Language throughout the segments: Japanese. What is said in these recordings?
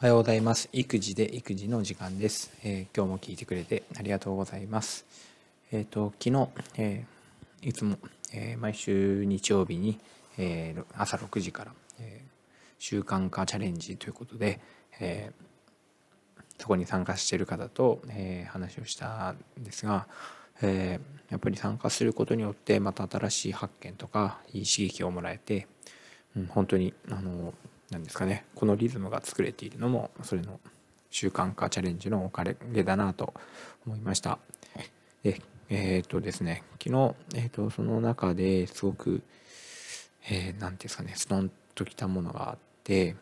おはようございます。育児で育児の時間です。えー、今日も聞いてくれてありがとうございます。えっ、ー、と昨日、えー、いつも、え毎週日曜日に、え朝6時から、え習慣化チャレンジということで、えそこに参加している方と、え話をしたんですが、えやっぱり参加することによってまた新しい発見とかいい刺激をもらえて、うん、本当にあのなんですかねこのリズムが作れているのもそれの習慣化チャレンジのおかげだなと思いました。でえっ、とですね昨日、えーと、その中ですごく何、えー、て言うんですかねストンときたものがあって、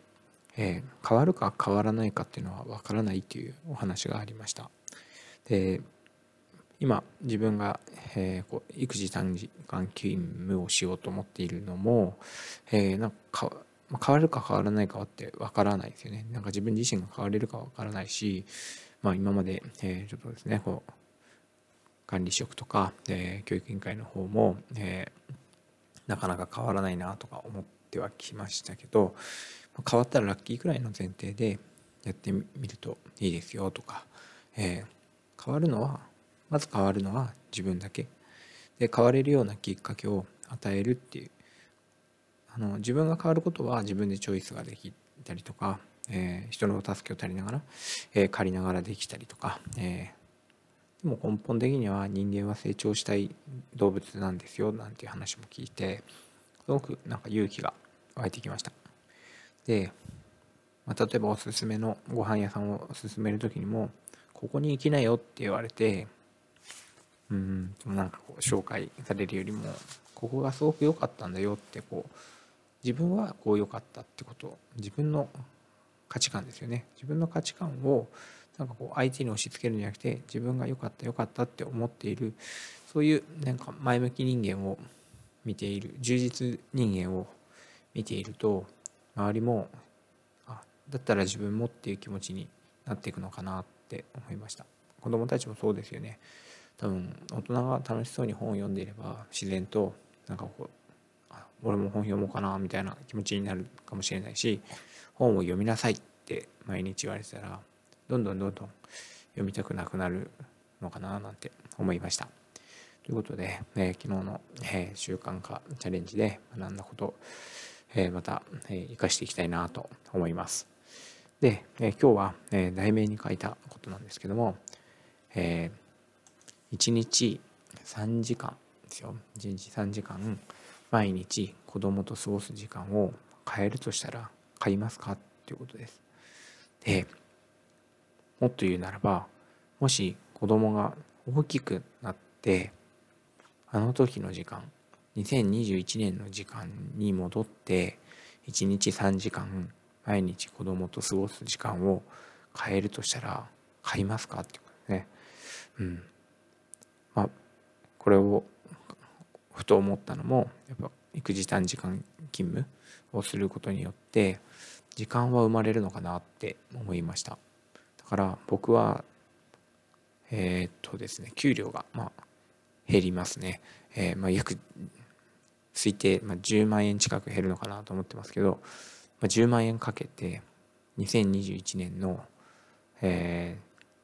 えー、変わるか変わらないかっていうのは分からないというお話がありました。で今自分が、えー、こう育児短時間勤務をしようと思っているのも、えー、なんかま変わるか変わらないかってわからないですよね。なんか自分自身が変われるかわからないし、まあ、今まで、えー、ちょっとですねこう管理職とか、えー、教育委員会の方も、えー、なかなか変わらないなとか思ってはきましたけど変わったらラッキーくらいの前提でやってみるといいですよとか、えー、変わるのはまず変わるのは自分だけで変われるようなきっかけを与えるっていうあの自分が変わることは自分でチョイスができたりとか、えー、人の助けを借りながら、えー、借りながらできたりとか、えー、でも根本的には人間は成長したい動物なんですよなんていう話も聞いてすごくなんか勇気が湧いてきました。で、ま、例えばおすすめのご飯屋さんを勧める時にもここに行きなよって言われてうんなんかこう紹介されるよりもここがすごく良かったんだよってこう自分はこう良かったってこと。自分の価値観ですよね。自分の価値観をなんかこう相手に押し付けるんじゃなくて自分が良かった良かったって思っている。そういうなんか前向き人間を見ている。充実人間を見ていると周りもあだったら自分もっていう気持ちになっていくのかなって思いました。子供たちもそうですよね。多分大人が楽しそうに本を読んでいれば自然となんかこう俺も本読もうかなみたいな気持ちになるかもしれないし本を読みなさいって毎日言われてたらどんどんどんどん読みたくなくなるのかななんて思いました。ということで、えー、昨日の、えー、習慣化チャレンジで学んだこと、えー、また、えー、生かしていきたいなと思います。で、え今日は、え題名に書いたことなんですけども、え1日3時間ですよ1日3時間毎日子供と過ごす時間を変えるとしたら買いますかっていうことです。でもっと言うならばもし子供が大きくなってあの時の時間2021年の時間に戻って1日3時間毎日子供と過ごす時間を変えるとしたら買いますかってことですね。うん。まあこれをふと思ったのもやっぱ育児短時間勤務をすることによって時間は生まれるのかなって思いました。だから僕はえー、っとですね給料がまあ減りますね、えー、まあ約推定、まあ、10万円近く減るのかなと思ってますけど、まあ、10万円かけて2021年の、え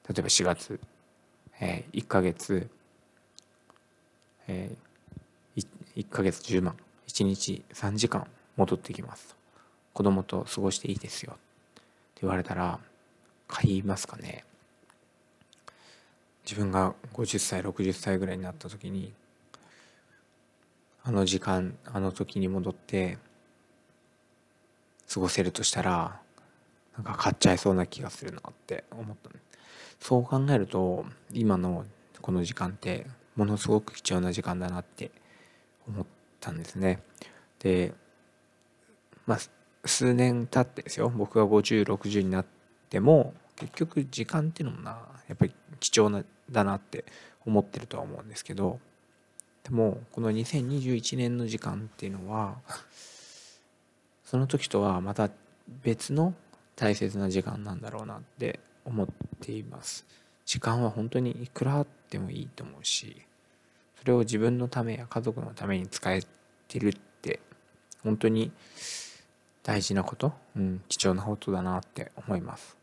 ー、例えば4月、えー、1ヶ月、えー、1ヶ月10万1日3時間戻ってきます子供と過ごしていいですよ。って言われたら買いますかね。自分が50歳60歳ぐらいになった時にあの時間あの時に戻って過ごせるとしたらなんか買っちゃいそうな気がするなって思ったそう考えると今のこの時間ってものすごく貴重な時間だなって思ったんですね。でまあ数年経ってですよ。僕が5060になっても結局時間っていうのもなやっぱり貴重なだなって思ってるとは思うんですけど。でもこの2021年の時間っていうのはその時とはまた別の大切な時間なんだろうなって思っています。時間は本当にいくらあってもいいと思うしそれを自分のためや家族のために使えてるって本当に大事なこと、うん、貴重なことだなって思います。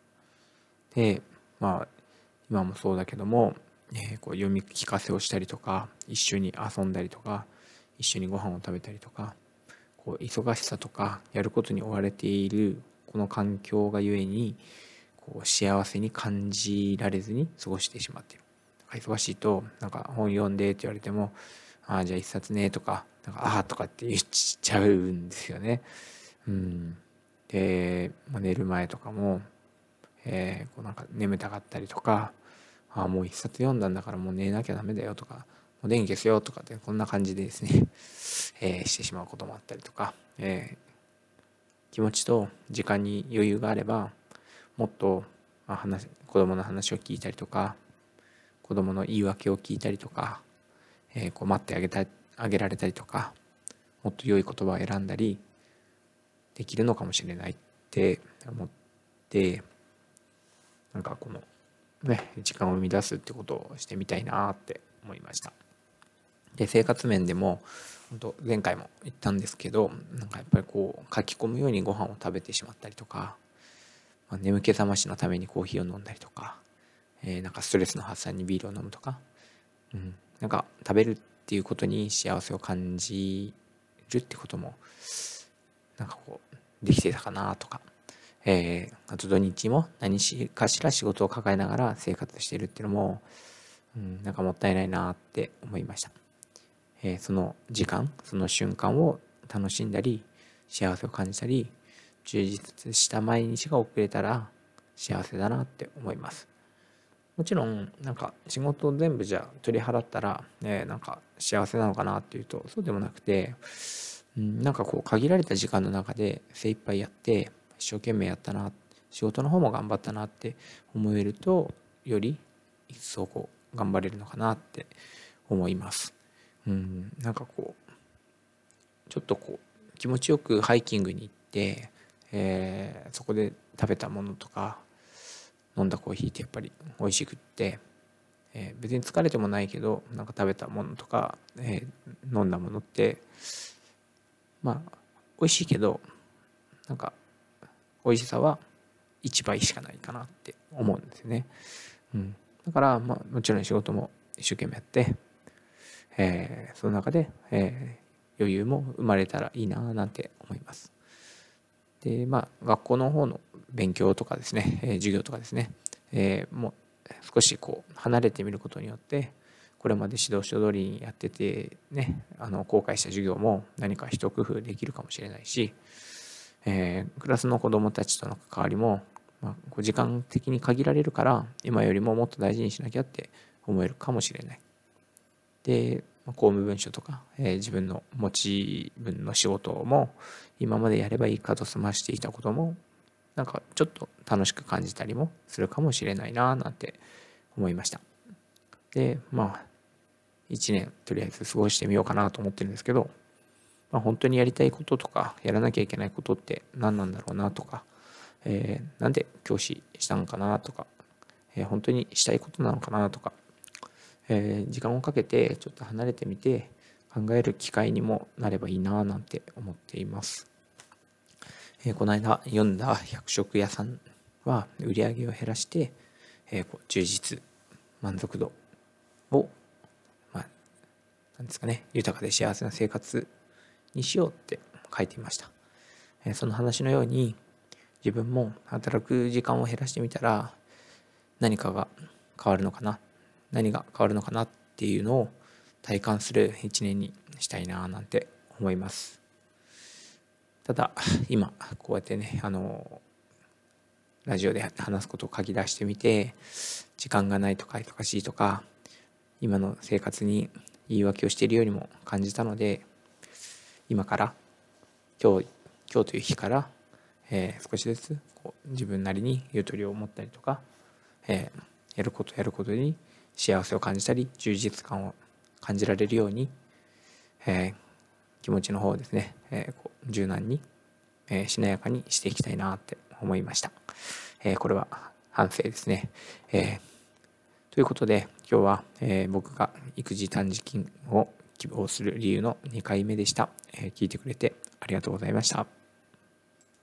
でまあ今もそうだけども、えー、こう読み聞かせをしたりとか一緒に遊んだりとか一緒にご飯を食べたりとかこう忙しさとかやることに追われているこの環境がゆえにこう幸せに感じられずに過ごしてしまっている。忙しいとなんか本読んでって言われても「ああじゃあ一冊ね」とか「なんかああ」とかって言っちゃうんですよね。うん、で、まあ、寝る前とかも、えー、こうなんか眠たかったりとか「ああもう一冊読んだんだからもう寝なきゃダメだよ」とか「もう電気消すよ」とかってこんな感じでですね、えー、してしまうこともあったりとか、えー、気持ちと時間に余裕があればもっと、まあ、話子供の話を聞いたりとか子供の言い訳を聞いたりとか、えー、こう待ってあげたあげられたりとかもっと良い言葉を選んだりできるのかもしれないって思ってなんかこのね時間を生み出すってことをしてみたいなって思いました。で生活面でも本当前回も言ったんですけどなんかやっぱりこう書き込むようにご飯を食べてしまったりとか、まあ、眠気覚ましのためにコーヒーを飲んだりとか、えー、なんかストレスの発散にビールを飲むとか、うん、なんか食べるっていうことに幸せを感じるってこともなんかこうできてたかなとか、えー、あと土日も何かしら仕事を抱えながら生活してるっていうのも、うん、なんかもったいないなって思いました、えー、その時間その瞬間を楽しんだり幸せを感じたり充実した毎日が遅れたら幸せだなって思います。もちろん。なんか仕事を全部じゃ取り払ったら、ね、なんか幸せなのかなっていうとそうでもなくて、うん、なんかこう限られた時間の中で精一杯やって一生懸命やったな仕事の方も頑張ったなって思えるとより一層こう頑張れるのかなって思います。うん、なんかこうちょっとこう気持ちよくハイキングに行って、えー、そこで食べたものとか飲んだコーヒーってやっぱり美味しくって、えー、別に疲れてもないけどなんか食べたものとか、えー、飲んだものってまあ美味しいけどなんか美味しさは1倍しかないかなって思うんですよね。うん、だからまあもちろん仕事も一生懸命やって、えー、その中で、えー、余裕も生まれたらいいななんて思います。でまあ学校の方の勉強とかですね、え、授業とかですね、えー、もう少しこう離れてみることによってこれまで指導書通りにやっててねあの後悔した授業も何か一工夫できるかもしれないし、えー、クラスの子どもたちとの関わりも、まあ、時間的に限られるから今よりももっと大事にしなきゃって思えるかもしれない。で公務文書とか、えー、自分の持ち分の仕事も今までやればいいかと済ましていたこともなんかちょっと楽しく感じたりもするかもしれないななんて思いました。でまあ1年とりあえず過ごしてみようかなと思ってるんですけど、まあ、本当にやりたいこととかやらなきゃいけないことって何なんだろうなとか、えー、なんで教師したのかなとか、えー、本当にしたいことなのかなとかえー、時間をかけてちょっと離れてみて考える機会にもなればいいななんて思っています。えー、この間読んだ百食屋さんは売り上げを減らして、えー、こう充実満足度を、まあ、なんですかね豊かで幸せな生活にしようって書いていました。え、その話のように自分も働く時間を減らしてみたら何かが変わるのかな何が変わるのかなっていうのを体感する一年にしたいななんて思います。ただ今こうやってねあのラジオで話すことを書き出してみて時間がないとか忙しいとか今の生活に言い訳をしているようにも感じたので今から今日今日という日から、えー、少しずつこう自分なりにゆとりを持ったりとか、えー、やることやることに幸せを感じたり充実感を感じられるように、えー、気持ちの方をですね、えー、こう柔軟に、えー、しなやかにしていきたいなって思いました、えこれは反省ですね、えということで今日は、え僕が育児短時金を希望する理由の2回目でした、え聞いてくれてありがとうございました。